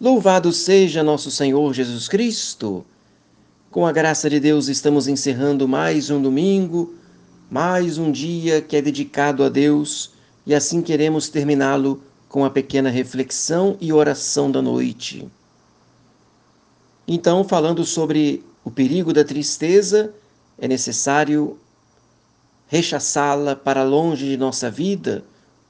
Louvado seja nosso Senhor Jesus Cristo! Com a graça de Deus, estamos encerrando mais um domingo, mais um dia que é dedicado a Deus e assim queremos terminá-lo com a pequena reflexão e oração da noite. Então, falando sobre o perigo da tristeza, é necessário rechaçá-la para longe de nossa vida,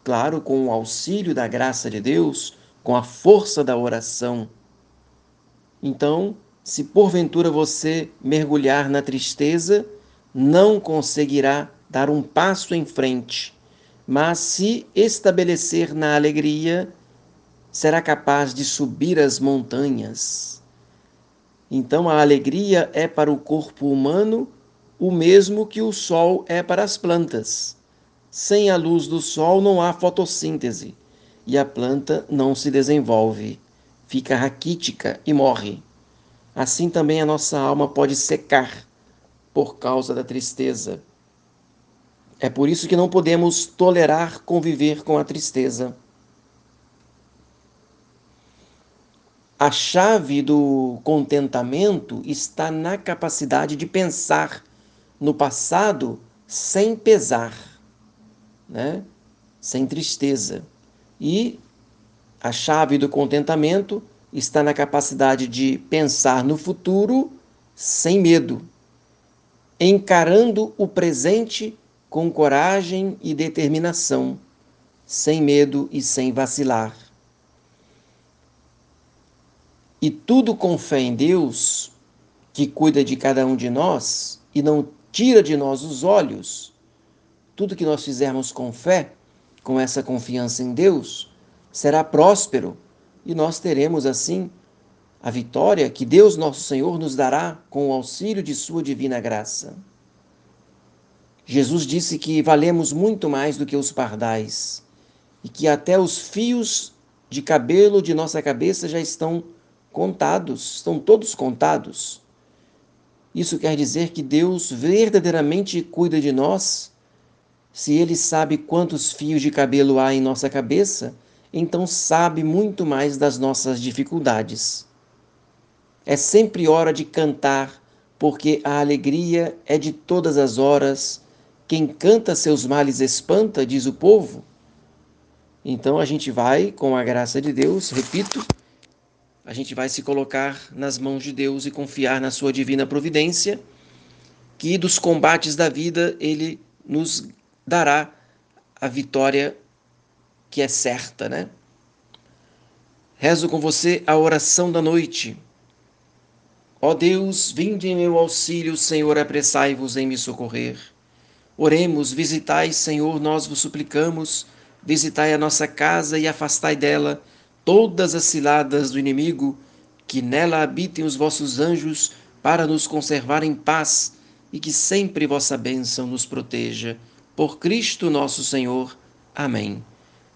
claro, com o auxílio da graça de Deus com a força da oração. Então, se porventura você mergulhar na tristeza, não conseguirá dar um passo em frente, mas se estabelecer na alegria, será capaz de subir as montanhas. Então, a alegria é para o corpo humano o mesmo que o sol é para as plantas. Sem a luz do sol não há fotossíntese e a planta não se desenvolve, fica raquítica e morre. Assim também a nossa alma pode secar por causa da tristeza. É por isso que não podemos tolerar conviver com a tristeza. A chave do contentamento está na capacidade de pensar no passado sem pesar, né? sem tristeza. E a chave do contentamento está na capacidade de pensar no futuro sem medo, encarando o presente com coragem e determinação, sem medo e sem vacilar. E tudo com fé em Deus, que cuida de cada um de nós e não tira de nós os olhos, tudo que nós fizermos com fé, com essa confiança em Deus, será próspero e nós teremos assim a vitória que Deus nosso Senhor nos dará com o auxílio de Sua divina graça. Jesus disse que valemos muito mais do que os pardais e que até os fios de cabelo de nossa cabeça já estão contados, estão todos contados. Isso quer dizer que Deus verdadeiramente cuida de nós se ele sabe quantos fios de cabelo há em nossa cabeça, então sabe muito mais das nossas dificuldades. É sempre hora de cantar, porque a alegria é de todas as horas. Quem canta seus males espanta, diz o povo. Então a gente vai, com a graça de Deus, repito, a gente vai se colocar nas mãos de Deus e confiar na sua divina providência, que dos combates da vida ele nos dará a vitória que é certa, né? Rezo com você a oração da noite. Ó Deus, vinde em meu auxílio, Senhor, apressai-vos em me socorrer. Oremos, visitai, Senhor, nós vos suplicamos, visitai a nossa casa e afastai dela todas as ciladas do inimigo, que nela habitem os vossos anjos para nos conservar em paz e que sempre vossa bênção nos proteja por Cristo nosso Senhor. Amém.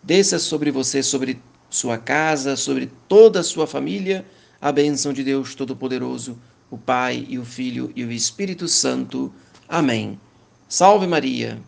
Desça sobre você, sobre sua casa, sobre toda a sua família, a bênção de Deus Todo-Poderoso, o Pai e o Filho e o Espírito Santo. Amém. Salve Maria!